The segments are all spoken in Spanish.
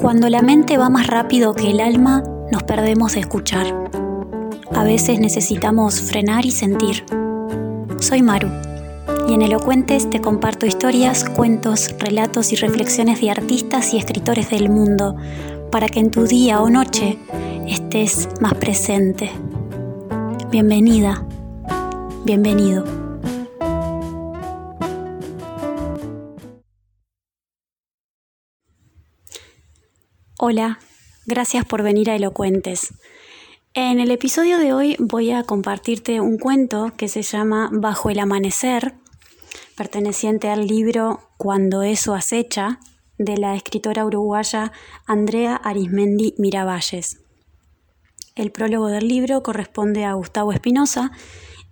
Cuando la mente va más rápido que el alma, nos perdemos de escuchar. A veces necesitamos frenar y sentir. Soy Maru y en Elocuentes te comparto historias, cuentos, relatos y reflexiones de artistas y escritores del mundo para que en tu día o noche estés más presente. Bienvenida, bienvenido. Hola, gracias por venir a Elocuentes. En el episodio de hoy voy a compartirte un cuento que se llama Bajo el Amanecer, perteneciente al libro Cuando eso acecha, de la escritora uruguaya Andrea Arismendi Miravalles. El prólogo del libro corresponde a Gustavo Espinosa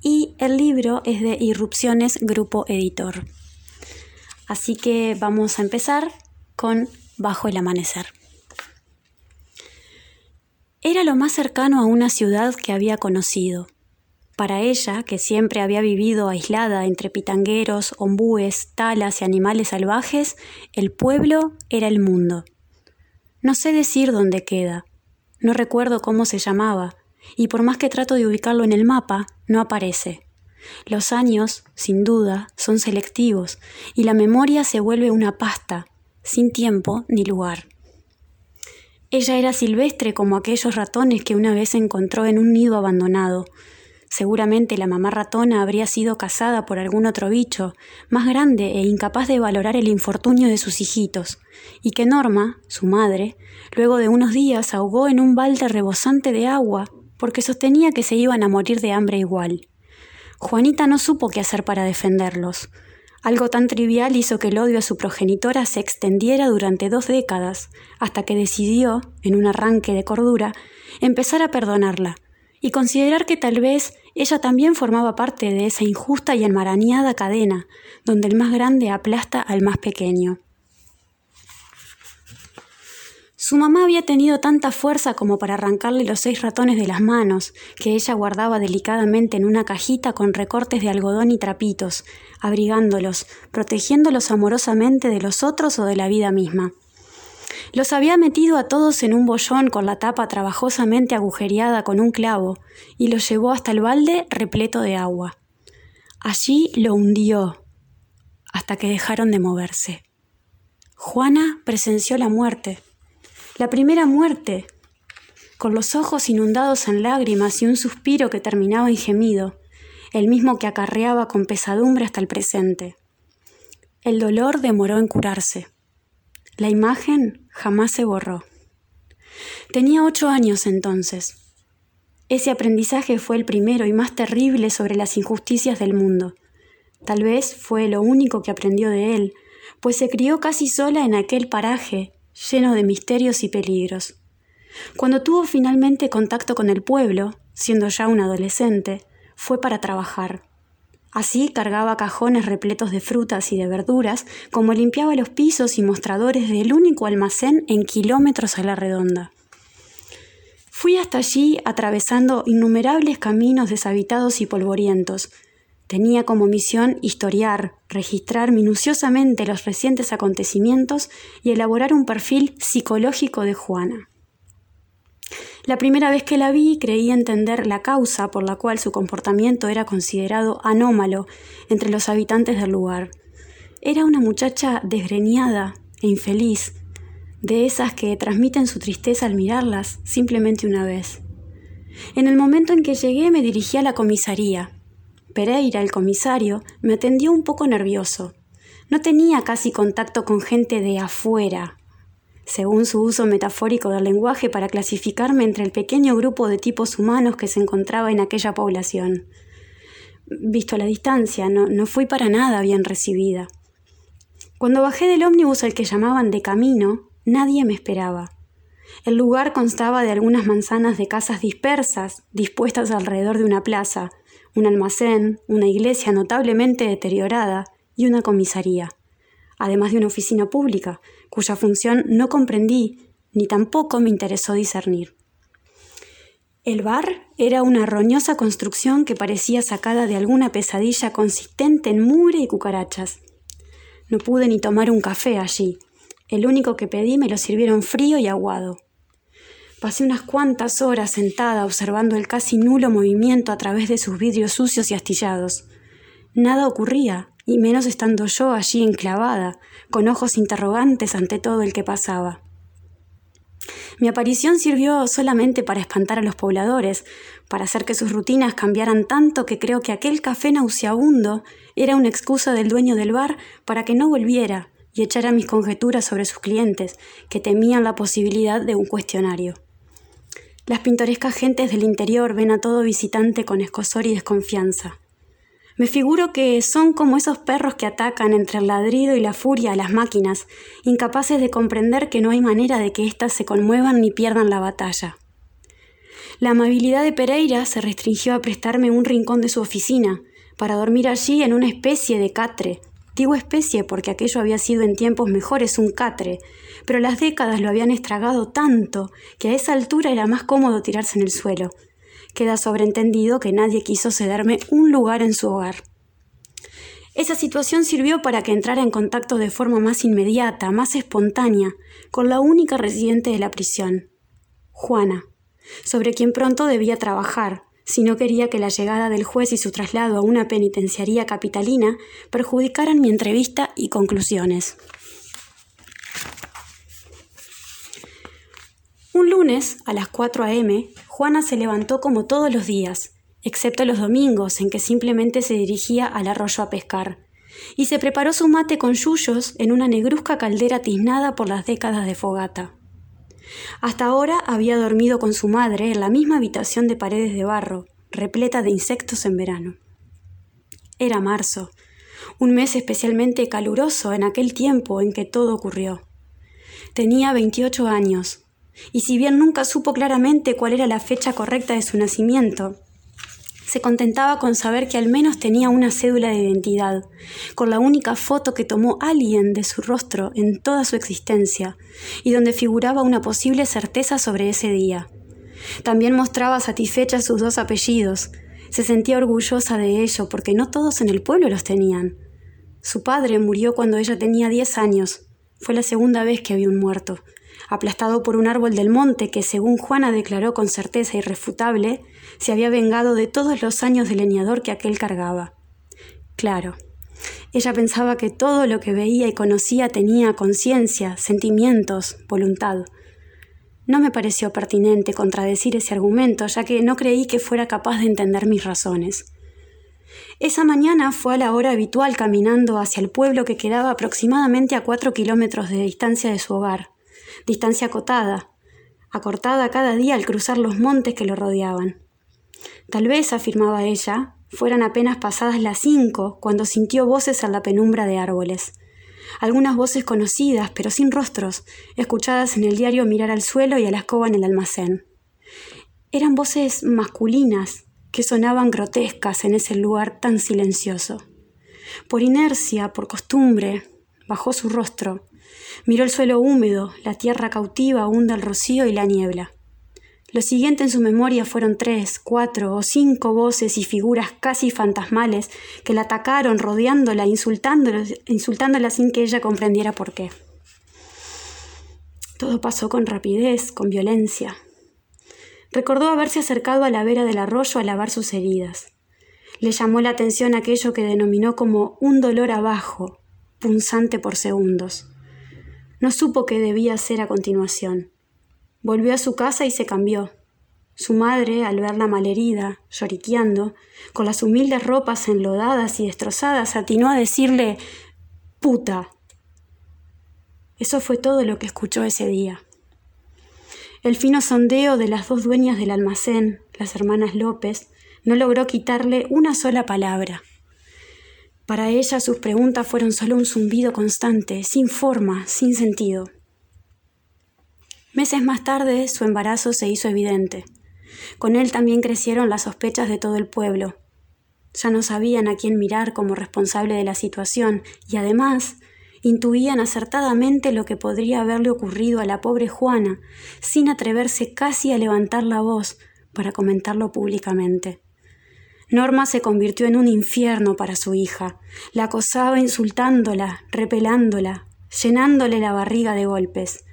y el libro es de Irrupciones Grupo Editor. Así que vamos a empezar con Bajo el Amanecer. Era lo más cercano a una ciudad que había conocido. Para ella, que siempre había vivido aislada entre pitangueros, ombúes, talas y animales salvajes, el pueblo era el mundo. No sé decir dónde queda, no recuerdo cómo se llamaba, y por más que trato de ubicarlo en el mapa, no aparece. Los años, sin duda, son selectivos, y la memoria se vuelve una pasta, sin tiempo ni lugar. Ella era silvestre como aquellos ratones que una vez encontró en un nido abandonado. Seguramente la mamá ratona habría sido cazada por algún otro bicho, más grande e incapaz de valorar el infortunio de sus hijitos, y que Norma, su madre, luego de unos días ahogó en un balde rebosante de agua, porque sostenía que se iban a morir de hambre igual. Juanita no supo qué hacer para defenderlos. Algo tan trivial hizo que el odio a su progenitora se extendiera durante dos décadas, hasta que decidió, en un arranque de cordura, empezar a perdonarla y considerar que tal vez ella también formaba parte de esa injusta y enmarañada cadena, donde el más grande aplasta al más pequeño. Su mamá había tenido tanta fuerza como para arrancarle los seis ratones de las manos, que ella guardaba delicadamente en una cajita con recortes de algodón y trapitos, abrigándolos, protegiéndolos amorosamente de los otros o de la vida misma. Los había metido a todos en un bollón con la tapa trabajosamente agujereada con un clavo, y los llevó hasta el balde repleto de agua. Allí lo hundió, hasta que dejaron de moverse. Juana presenció la muerte la primera muerte, con los ojos inundados en lágrimas y un suspiro que terminaba en gemido, el mismo que acarreaba con pesadumbre hasta el presente. El dolor demoró en curarse. La imagen jamás se borró. Tenía ocho años entonces. Ese aprendizaje fue el primero y más terrible sobre las injusticias del mundo. Tal vez fue lo único que aprendió de él, pues se crió casi sola en aquel paraje lleno de misterios y peligros. Cuando tuvo finalmente contacto con el pueblo, siendo ya un adolescente, fue para trabajar. Así cargaba cajones repletos de frutas y de verduras, como limpiaba los pisos y mostradores del único almacén en kilómetros a la redonda. Fui hasta allí atravesando innumerables caminos deshabitados y polvorientos, Tenía como misión historiar, registrar minuciosamente los recientes acontecimientos y elaborar un perfil psicológico de Juana. La primera vez que la vi creí entender la causa por la cual su comportamiento era considerado anómalo entre los habitantes del lugar. Era una muchacha desgreñada e infeliz, de esas que transmiten su tristeza al mirarlas simplemente una vez. En el momento en que llegué me dirigí a la comisaría, Pereira, el comisario, me atendió un poco nervioso. No tenía casi contacto con gente de afuera, según su uso metafórico del lenguaje para clasificarme entre el pequeño grupo de tipos humanos que se encontraba en aquella población. Visto la distancia, no, no fui para nada bien recibida. Cuando bajé del ómnibus al que llamaban de camino, nadie me esperaba. El lugar constaba de algunas manzanas de casas dispersas, dispuestas alrededor de una plaza, un almacén, una iglesia notablemente deteriorada y una comisaría, además de una oficina pública, cuya función no comprendí ni tampoco me interesó discernir. El bar era una roñosa construcción que parecía sacada de alguna pesadilla consistente en mugre y cucarachas. No pude ni tomar un café allí, El único que pedí me lo sirvieron frío y aguado. Pasé unas cuantas horas sentada observando el casi nulo movimiento a través de sus vidrios sucios y astillados. Nada ocurría, y menos estando yo allí enclavada, con ojos interrogantes ante todo el que pasaba. Mi aparición sirvió solamente para espantar a los pobladores, para hacer que sus rutinas cambiaran tanto que creo que aquel café nauseabundo era una excusa del dueño del bar para que no volviera y echara mis conjeturas sobre sus clientes, que temían la posibilidad de un cuestionario. Las pintorescas gentes del interior ven a todo visitante con escosor y desconfianza. Me figuro que son como esos perros que atacan entre el ladrido y la furia a las máquinas, incapaces de comprender que no hay manera de que éstas se conmuevan ni pierdan la batalla. La amabilidad de Pereira se restringió a prestarme un rincón de su oficina, para dormir allí en una especie de catre. Digo especie porque aquello había sido en tiempos mejores un catre, pero las décadas lo habían estragado tanto que a esa altura era más cómodo tirarse en el suelo, queda sobreentendido que nadie quiso cederme un lugar en su hogar. Esa situación sirvió para que entrara en contacto de forma más inmediata, más espontánea, con la única residente de la prisión, Juana, sobre quien pronto debía trabajar, si no quería que la llegada del juez y su traslado a una penitenciaría capitalina perjudicaran mi entrevista y conclusiones. Un lunes, a las 4 a.m., Juana se levantó como todos los días, excepto los domingos en que simplemente se dirigía al arroyo a pescar, y se preparó su mate con yuyos en una negruzca caldera tiznada por las décadas de fogata. Hasta ahora había dormido con su madre en la misma habitación de paredes de barro, repleta de insectos en verano. Era marzo, un mes especialmente caluroso en aquel tiempo en que todo ocurrió. Tenía 28 años, y si bien nunca supo claramente cuál era la fecha correcta de su nacimiento, se contentaba con saber que al menos tenía una cédula de identidad, con la única foto que tomó alguien de su rostro en toda su existencia, y donde figuraba una posible certeza sobre ese día. También mostraba satisfecha sus dos apellidos. Se sentía orgullosa de ello porque no todos en el pueblo los tenían. Su padre murió cuando ella tenía diez años. Fue la segunda vez que había un muerto aplastado por un árbol del monte que, según Juana declaró con certeza irrefutable, se había vengado de todos los años de leñador que aquel cargaba. Claro, ella pensaba que todo lo que veía y conocía tenía conciencia, sentimientos, voluntad. No me pareció pertinente contradecir ese argumento, ya que no creí que fuera capaz de entender mis razones. Esa mañana fue a la hora habitual caminando hacia el pueblo que quedaba aproximadamente a cuatro kilómetros de distancia de su hogar distancia acotada, acortada cada día al cruzar los montes que lo rodeaban. Tal vez, afirmaba ella, fueran apenas pasadas las cinco cuando sintió voces en la penumbra de árboles. Algunas voces conocidas, pero sin rostros, escuchadas en el diario mirar al suelo y a la escoba en el almacén. Eran voces masculinas que sonaban grotescas en ese lugar tan silencioso. Por inercia, por costumbre, bajó su rostro Miró el suelo húmedo, la tierra cautiva aún del rocío y la niebla. Lo siguiente en su memoria fueron tres, cuatro o cinco voces y figuras casi fantasmales que la atacaron, rodeándola, insultándola, insultándola sin que ella comprendiera por qué. Todo pasó con rapidez, con violencia. Recordó haberse acercado a la vera del arroyo a lavar sus heridas. Le llamó la atención aquello que denominó como un dolor abajo, punzante por segundos. No supo qué debía hacer a continuación. Volvió a su casa y se cambió. Su madre, al verla malherida, lloriqueando, con las humildes ropas enlodadas y destrozadas, atinó a decirle puta. Eso fue todo lo que escuchó ese día. El fino sondeo de las dos dueñas del almacén, las hermanas López, no logró quitarle una sola palabra. Para ella sus preguntas fueron solo un zumbido constante, sin forma, sin sentido. Meses más tarde su embarazo se hizo evidente. Con él también crecieron las sospechas de todo el pueblo. Ya no sabían a quién mirar como responsable de la situación y además intuían acertadamente lo que podría haberle ocurrido a la pobre Juana, sin atreverse casi a levantar la voz para comentarlo públicamente. Norma se convirtió en un infierno para su hija. La acosaba insultándola, repelándola, llenándole la barriga de golpes.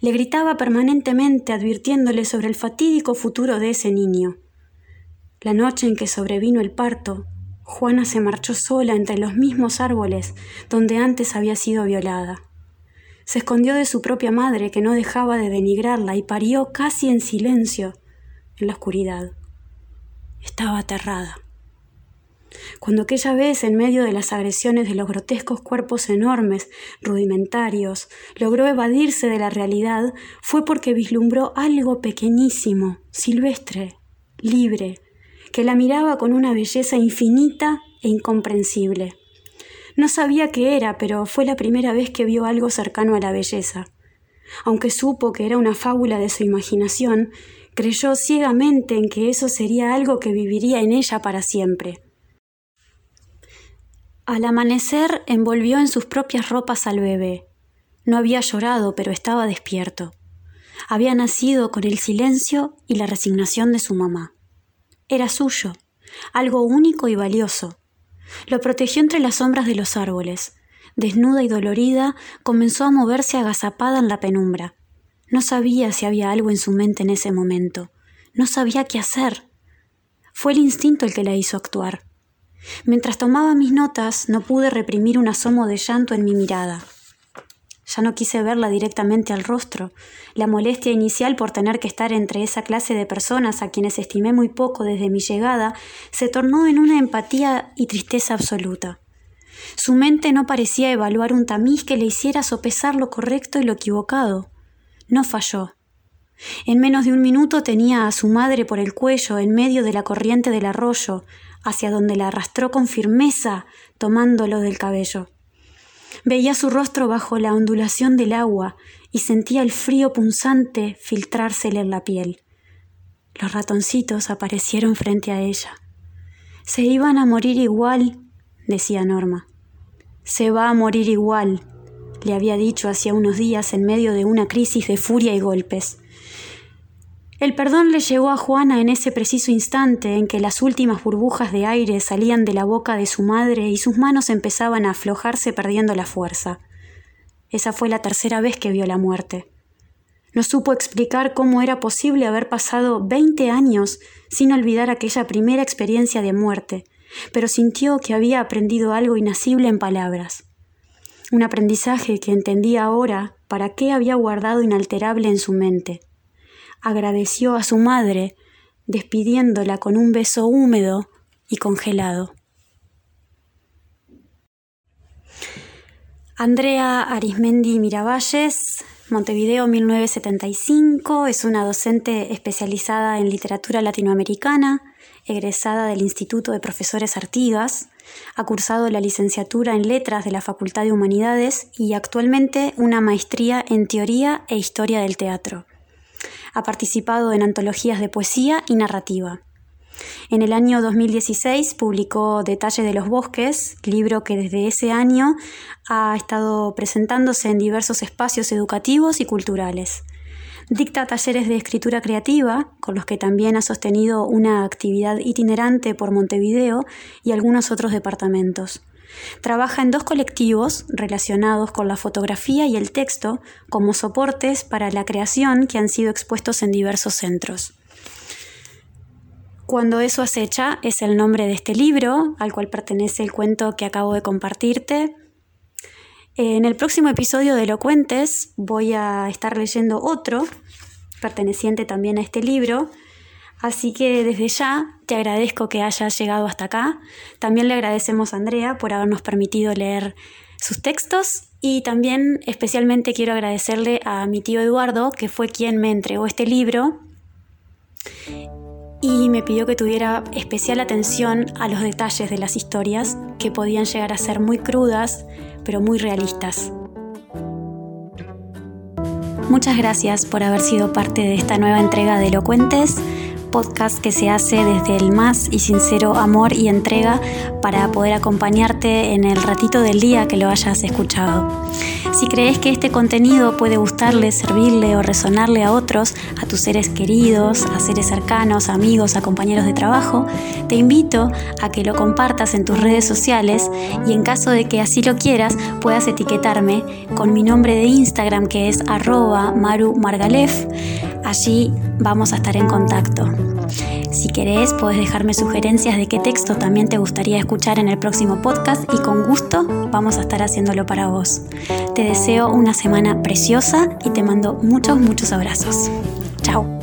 Le gritaba permanentemente advirtiéndole sobre el fatídico futuro de ese niño. La noche en que sobrevino el parto, Juana se marchó sola entre los mismos árboles donde antes había sido violada. Se escondió de su propia madre que no dejaba de denigrarla y parió casi en silencio en la oscuridad. Estaba aterrada. Cuando aquella vez, en medio de las agresiones de los grotescos cuerpos enormes, rudimentarios, logró evadirse de la realidad, fue porque vislumbró algo pequeñísimo, silvestre, libre, que la miraba con una belleza infinita e incomprensible. No sabía qué era, pero fue la primera vez que vio algo cercano a la belleza. Aunque supo que era una fábula de su imaginación, creyó ciegamente en que eso sería algo que viviría en ella para siempre. Al amanecer envolvió en sus propias ropas al bebé. No había llorado, pero estaba despierto. Había nacido con el silencio y la resignación de su mamá. Era suyo, algo único y valioso. Lo protegió entre las sombras de los árboles. Desnuda y dolorida, comenzó a moverse agazapada en la penumbra. No sabía si había algo en su mente en ese momento. No sabía qué hacer. Fue el instinto el que la hizo actuar. Mientras tomaba mis notas, no pude reprimir un asomo de llanto en mi mirada. Ya no quise verla directamente al rostro. La molestia inicial por tener que estar entre esa clase de personas a quienes estimé muy poco desde mi llegada se tornó en una empatía y tristeza absoluta. Su mente no parecía evaluar un tamiz que le hiciera sopesar lo correcto y lo equivocado. No falló. En menos de un minuto tenía a su madre por el cuello en medio de la corriente del arroyo, hacia donde la arrastró con firmeza, tomándolo del cabello. Veía su rostro bajo la ondulación del agua y sentía el frío punzante filtrársele en la piel. Los ratoncitos aparecieron frente a ella. Se iban a morir igual, decía Norma. Se va a morir igual, le había dicho hacía unos días en medio de una crisis de furia y golpes. El perdón le llegó a Juana en ese preciso instante en que las últimas burbujas de aire salían de la boca de su madre y sus manos empezaban a aflojarse perdiendo la fuerza. Esa fue la tercera vez que vio la muerte. No supo explicar cómo era posible haber pasado veinte años sin olvidar aquella primera experiencia de muerte, pero sintió que había aprendido algo inasible en palabras. Un aprendizaje que entendía ahora para qué había guardado inalterable en su mente agradeció a su madre, despidiéndola con un beso húmedo y congelado. Andrea Arismendi Miravalles, Montevideo 1975, es una docente especializada en literatura latinoamericana, egresada del Instituto de Profesores Artigas, ha cursado la licenciatura en Letras de la Facultad de Humanidades y actualmente una maestría en Teoría e Historia del Teatro. Ha participado en antologías de poesía y narrativa. En el año 2016 publicó Detalle de los Bosques, libro que desde ese año ha estado presentándose en diversos espacios educativos y culturales. Dicta talleres de escritura creativa, con los que también ha sostenido una actividad itinerante por Montevideo y algunos otros departamentos. Trabaja en dos colectivos relacionados con la fotografía y el texto como soportes para la creación que han sido expuestos en diversos centros. Cuando eso acecha es el nombre de este libro, al cual pertenece el cuento que acabo de compartirte. En el próximo episodio de Lo Cuentes voy a estar leyendo otro, perteneciente también a este libro, Así que desde ya te agradezco que hayas llegado hasta acá. También le agradecemos a Andrea por habernos permitido leer sus textos y también especialmente quiero agradecerle a mi tío Eduardo, que fue quien me entregó este libro y me pidió que tuviera especial atención a los detalles de las historias que podían llegar a ser muy crudas, pero muy realistas. Muchas gracias por haber sido parte de esta nueva entrega de Elocuentes. Podcast que se hace desde el más y sincero amor y entrega para poder acompañarte en el ratito del día que lo hayas escuchado. Si crees que este contenido puede gustarle, servirle o resonarle a otros, a tus seres queridos, a seres cercanos, amigos, a compañeros de trabajo, te invito a que lo compartas en tus redes sociales y en caso de que así lo quieras, puedas etiquetarme con mi nombre de Instagram que es arroba marumargalef. Allí vamos a estar en contacto. Si querés, podés dejarme sugerencias de qué texto también te gustaría escuchar en el próximo podcast y con gusto vamos a estar haciéndolo para vos. Te deseo una semana preciosa y te mando muchos, muchos abrazos. Chao.